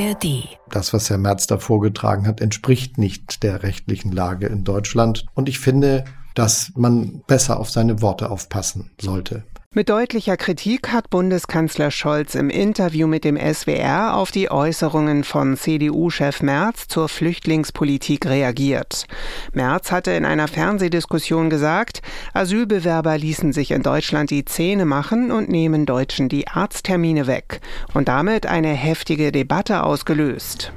ARD. Das, was Herr Merz da vorgetragen hat, entspricht nicht der rechtlichen Lage in Deutschland. Und ich finde, dass man besser auf seine Worte aufpassen sollte. Mit deutlicher Kritik hat Bundeskanzler Scholz im Interview mit dem SWR auf die Äußerungen von CDU-Chef Merz zur Flüchtlingspolitik reagiert. Merz hatte in einer Fernsehdiskussion gesagt, Asylbewerber ließen sich in Deutschland die Zähne machen und nehmen Deutschen die Arzttermine weg und damit eine heftige Debatte ausgelöst.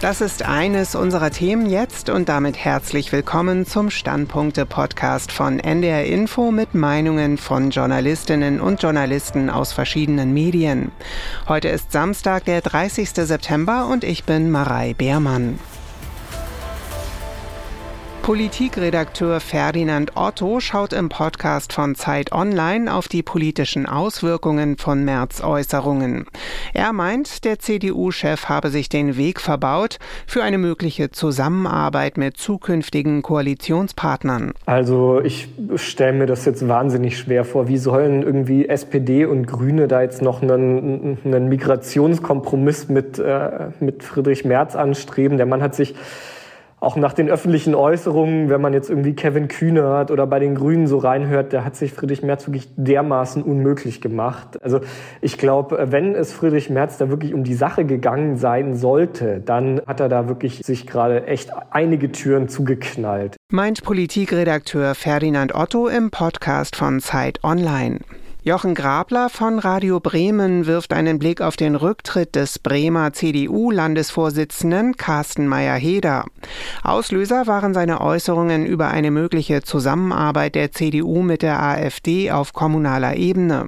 Das ist eines unserer Themen jetzt und damit herzlich willkommen zum Standpunkte-Podcast von NDR Info mit Meinungen von Journalistinnen und Journalisten aus verschiedenen Medien. Heute ist Samstag, der 30. September und ich bin Marei Beermann. Politikredakteur Ferdinand Otto schaut im Podcast von Zeit Online auf die politischen Auswirkungen von Merz Äußerungen. Er meint, der CDU-Chef habe sich den Weg verbaut für eine mögliche Zusammenarbeit mit zukünftigen Koalitionspartnern. Also ich stelle mir das jetzt wahnsinnig schwer vor. Wie sollen irgendwie SPD und Grüne da jetzt noch einen, einen Migrationskompromiss mit, äh, mit Friedrich Merz anstreben? Der Mann hat sich auch nach den öffentlichen Äußerungen, wenn man jetzt irgendwie Kevin Kühnert oder bei den Grünen so reinhört, der hat sich Friedrich Merz wirklich dermaßen unmöglich gemacht. Also ich glaube, wenn es Friedrich Merz da wirklich um die Sache gegangen sein sollte, dann hat er da wirklich sich gerade echt einige Türen zugeknallt. Meint Politikredakteur Ferdinand Otto im Podcast von Zeit Online. Jochen Grabler von Radio Bremen wirft einen Blick auf den Rücktritt des Bremer CDU-Landesvorsitzenden Carsten Meyer-Heder. Auslöser waren seine Äußerungen über eine mögliche Zusammenarbeit der CDU mit der AfD auf kommunaler Ebene.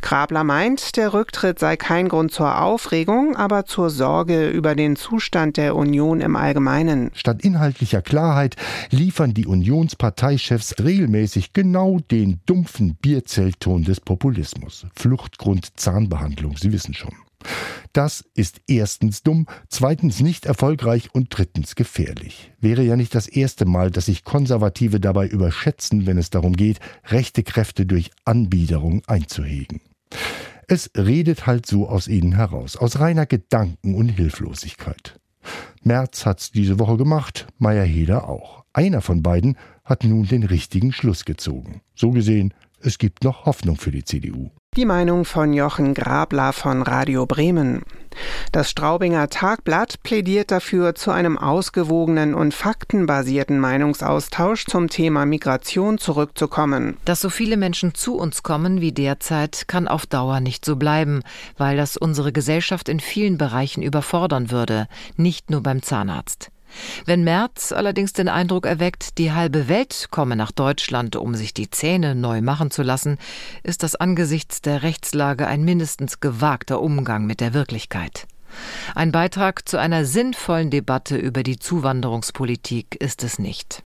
Grabler meint, der Rücktritt sei kein Grund zur Aufregung, aber zur Sorge über den Zustand der Union im Allgemeinen. Statt inhaltlicher Klarheit liefern die Unionsparteichefs regelmäßig genau den dumpfen Bierzellton des des Populismus. Fluchtgrund Zahnbehandlung, Sie wissen schon. Das ist erstens dumm, zweitens nicht erfolgreich und drittens gefährlich. Wäre ja nicht das erste Mal, dass sich Konservative dabei überschätzen, wenn es darum geht, rechte Kräfte durch Anbiederung einzuhegen. Es redet halt so aus ihnen heraus, aus reiner Gedanken- und Hilflosigkeit. Merz hat's diese Woche gemacht, Meyer-Heder auch. Einer von beiden hat nun den richtigen Schluss gezogen. So gesehen es gibt noch Hoffnung für die CDU. Die Meinung von Jochen Grabler von Radio Bremen. Das Straubinger Tagblatt plädiert dafür, zu einem ausgewogenen und faktenbasierten Meinungsaustausch zum Thema Migration zurückzukommen. Dass so viele Menschen zu uns kommen wie derzeit, kann auf Dauer nicht so bleiben, weil das unsere Gesellschaft in vielen Bereichen überfordern würde, nicht nur beim Zahnarzt. Wenn Merz allerdings den Eindruck erweckt, die halbe Welt komme nach Deutschland, um sich die Zähne neu machen zu lassen, ist das angesichts der Rechtslage ein mindestens gewagter Umgang mit der Wirklichkeit. Ein Beitrag zu einer sinnvollen Debatte über die Zuwanderungspolitik ist es nicht.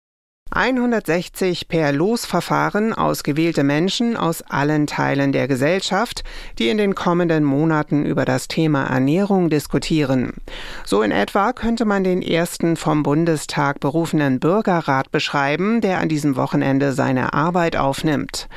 160 per Losverfahren ausgewählte Menschen aus allen Teilen der Gesellschaft, die in den kommenden Monaten über das Thema Ernährung diskutieren. So in etwa könnte man den ersten vom Bundestag berufenen Bürgerrat beschreiben, der an diesem Wochenende seine Arbeit aufnimmt.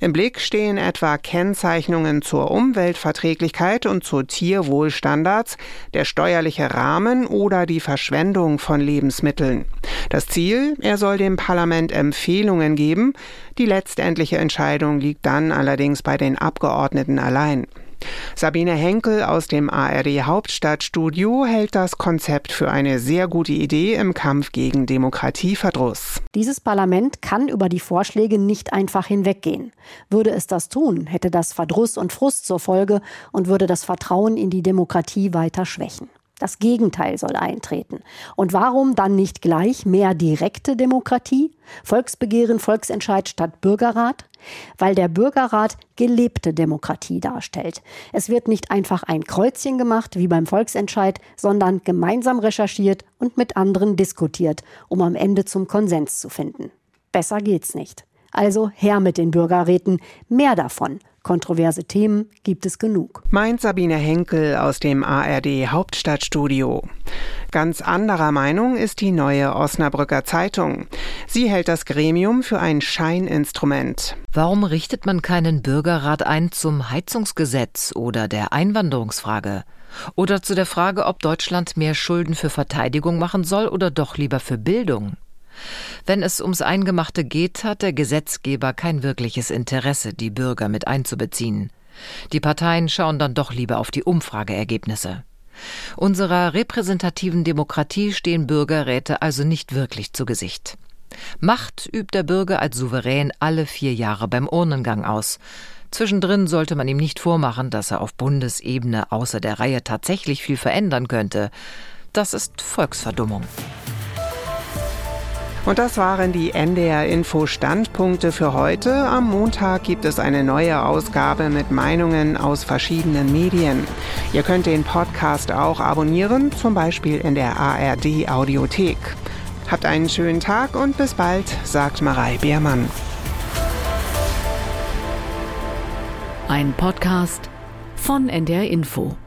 Im Blick stehen etwa Kennzeichnungen zur Umweltverträglichkeit und zu Tierwohlstandards, der steuerliche Rahmen oder die Verschwendung von Lebensmitteln. Das Ziel, er soll dem Parlament Empfehlungen geben. Die letztendliche Entscheidung liegt dann allerdings bei den Abgeordneten allein. Sabine Henkel aus dem ARD Hauptstadtstudio hält das Konzept für eine sehr gute Idee im Kampf gegen Demokratieverdruss. Dieses Parlament kann über die Vorschläge nicht einfach hinweggehen. Würde es das tun, hätte das Verdruss und Frust zur Folge und würde das Vertrauen in die Demokratie weiter schwächen. Das Gegenteil soll eintreten. Und warum dann nicht gleich mehr direkte Demokratie? Volksbegehren, Volksentscheid statt Bürgerrat? Weil der Bürgerrat gelebte Demokratie darstellt. Es wird nicht einfach ein Kreuzchen gemacht wie beim Volksentscheid, sondern gemeinsam recherchiert und mit anderen diskutiert, um am Ende zum Konsens zu finden. Besser geht's nicht. Also her mit den Bürgerräten, mehr davon Kontroverse Themen gibt es genug. Meint Sabine Henkel aus dem ARD Hauptstadtstudio. Ganz anderer Meinung ist die neue Osnabrücker Zeitung. Sie hält das Gremium für ein Scheininstrument. Warum richtet man keinen Bürgerrat ein zum Heizungsgesetz oder der Einwanderungsfrage? Oder zu der Frage, ob Deutschland mehr Schulden für Verteidigung machen soll oder doch lieber für Bildung? Wenn es ums Eingemachte geht, hat der Gesetzgeber kein wirkliches Interesse, die Bürger mit einzubeziehen. Die Parteien schauen dann doch lieber auf die Umfrageergebnisse. Unserer repräsentativen Demokratie stehen Bürgerräte also nicht wirklich zu Gesicht. Macht übt der Bürger als Souverän alle vier Jahre beim Urnengang aus. Zwischendrin sollte man ihm nicht vormachen, dass er auf Bundesebene außer der Reihe tatsächlich viel verändern könnte. Das ist Volksverdummung. Und das waren die NDR Info Standpunkte für heute. Am Montag gibt es eine neue Ausgabe mit Meinungen aus verschiedenen Medien. Ihr könnt den Podcast auch abonnieren, zum Beispiel in der ARD Audiothek. Habt einen schönen Tag und bis bald, sagt Marei Beermann. Ein Podcast von NDR Info.